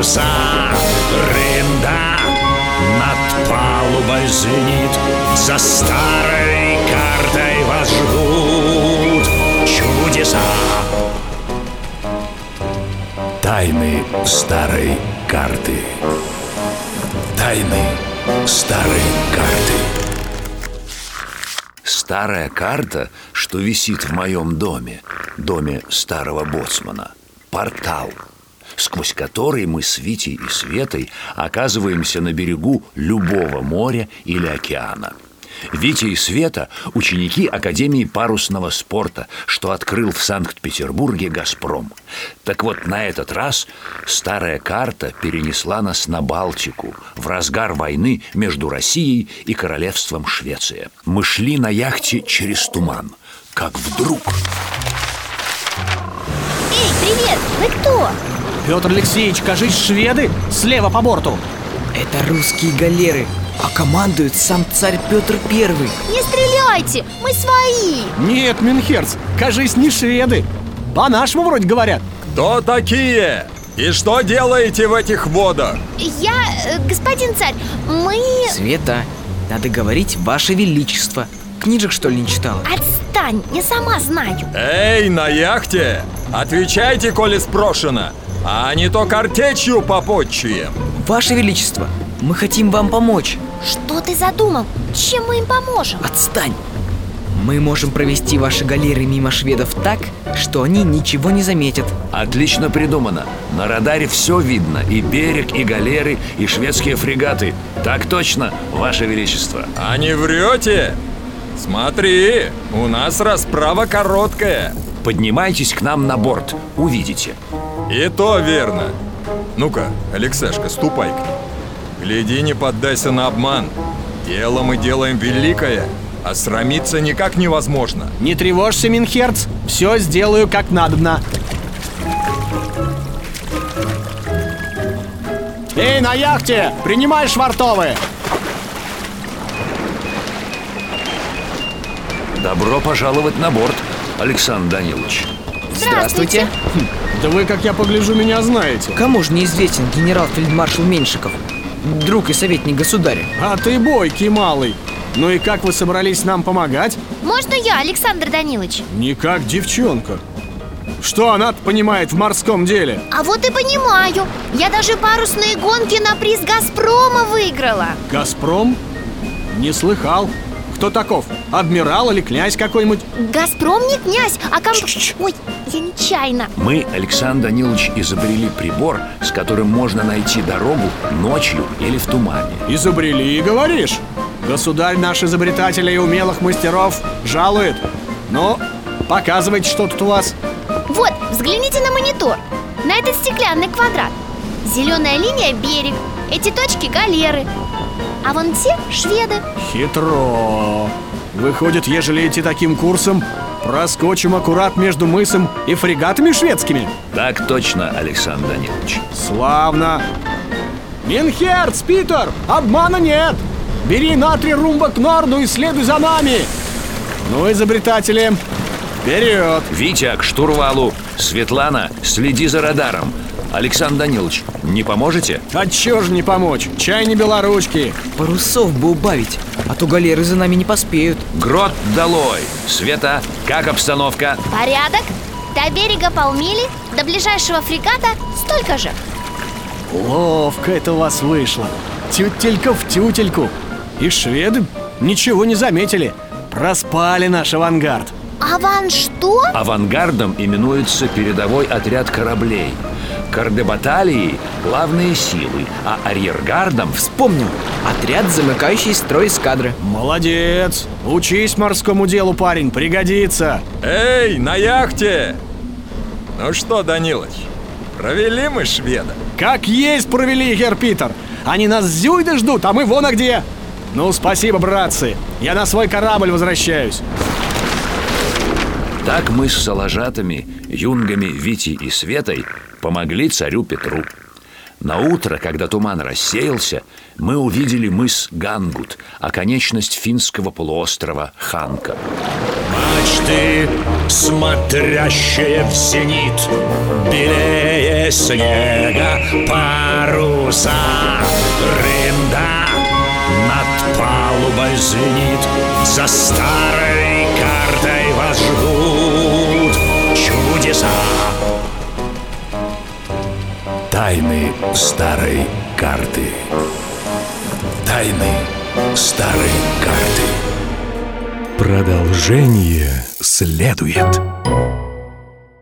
паруса Рында над палубой звенит За старой картой вас ждут чудеса. Тайны старой карты. Тайны старой карты. Старая карта, что висит в моем доме, доме старого боцмана, портал, сквозь который мы с Витей и Светой оказываемся на берегу любого моря или океана – Витя и Света – ученики Академии парусного спорта, что открыл в Санкт-Петербурге «Газпром». Так вот, на этот раз старая карта перенесла нас на Балтику в разгар войны между Россией и Королевством Швеция. Мы шли на яхте через туман, как вдруг... Эй, привет! Вы кто? Петр Алексеевич, кажись, шведы слева по борту Это русские галеры а командует сам царь Петр Первый Не стреляйте, мы свои Нет, Минхерц, кажись, не шведы По-нашему вроде говорят Кто такие? И что делаете в этих водах? Я, э, господин царь, мы... Света, надо говорить Ваше Величество Книжек, что ли, не читала? Отстань, я сама знаю Эй, на яхте! Отвечайте, коли спрошено А не то картечью попотчуем Ваше Величество, мы хотим вам помочь. Что ты задумал? Чем мы им поможем? Отстань! Мы можем провести ваши галеры мимо шведов так, что они ничего не заметят. Отлично придумано. На радаре все видно. И берег, и галеры, и шведские фрегаты. Так точно, Ваше Величество. А не врете? Смотри, у нас расправа короткая. Поднимайтесь к нам на борт, увидите И то верно Ну-ка, Алексашка, ступай к ним Гляди, не поддайся на обман. Дело мы делаем великое, а срамиться никак невозможно. Не тревожься, Минхерц, все сделаю как надобно. Эй, на яхте! Принимай швартовы! Добро пожаловать на борт, Александр Данилович Здравствуйте, Да вы, как я погляжу, меня знаете Кому же неизвестен генерал-фельдмаршал Меньшиков? Друг и советник государя А ты бойкий малый Ну и как вы собрались нам помогать? Можно я, Александр Данилович? Не как девчонка Что она понимает в морском деле? А вот и понимаю Я даже парусные гонки на приз Газпрома выиграла Газпром? Не слыхал кто таков? Адмирал или князь какой-нибудь? Газпром не князь, а комп... Ой, я нечаянно. Мы, Александр Данилович, изобрели прибор, с которым можно найти дорогу ночью или в тумане. Изобрели, говоришь? Государь наш изобретателей и умелых мастеров жалует. Ну, показывайте, что тут у вас. Вот, взгляните на монитор. На этот стеклянный квадрат. Зеленая линия – берег Эти точки – галеры а вон те шведы. Хитро. Выходит, ежели идти таким курсом Проскочим аккурат между мысом и фрегатами шведскими? Так точно, Александр Данилович. Славно. Минхерц, Питер, обмана нет. Бери на три румба к норду и следуй за нами. Ну, изобретатели, вперед. Витя, к штурвалу. Светлана, следи за радаром Александр Данилович, не поможете? А чё же не помочь? Чай не белоручки Парусов бы убавить, а то галеры за нами не поспеют Грот долой! Света, как обстановка? Порядок До берега полмили, до ближайшего фрегата столько же Ловко это у вас вышло Тютелька в тютельку И шведы ничего не заметили Проспали наш авангард Аван что? Авангардом именуется передовой отряд кораблей Кардебаталии – главные силы, а арьергардом – Вспомнил, отряд, замыкающий строй эскадры Молодец! Учись морскому делу, парень, пригодится Эй, на яхте! Ну что, Данилыч, Провели мы шведа. Как есть провели, Гер Питер. Они нас зюйды ждут, а мы вон а где. Ну, спасибо, братцы. Я на свой корабль возвращаюсь. Так мы с соложатами, юнгами Вити и Светой помогли царю Петру. На утро, когда туман рассеялся, мы увидели мыс Гангут, оконечность финского полуострова Ханка. Мачты, смотрящие в зенит Белее снега паруса Рында над палубой звенит За старой картой вас ждут чудеса Тайны старой карты. Тайны старой карты. Продолжение следует.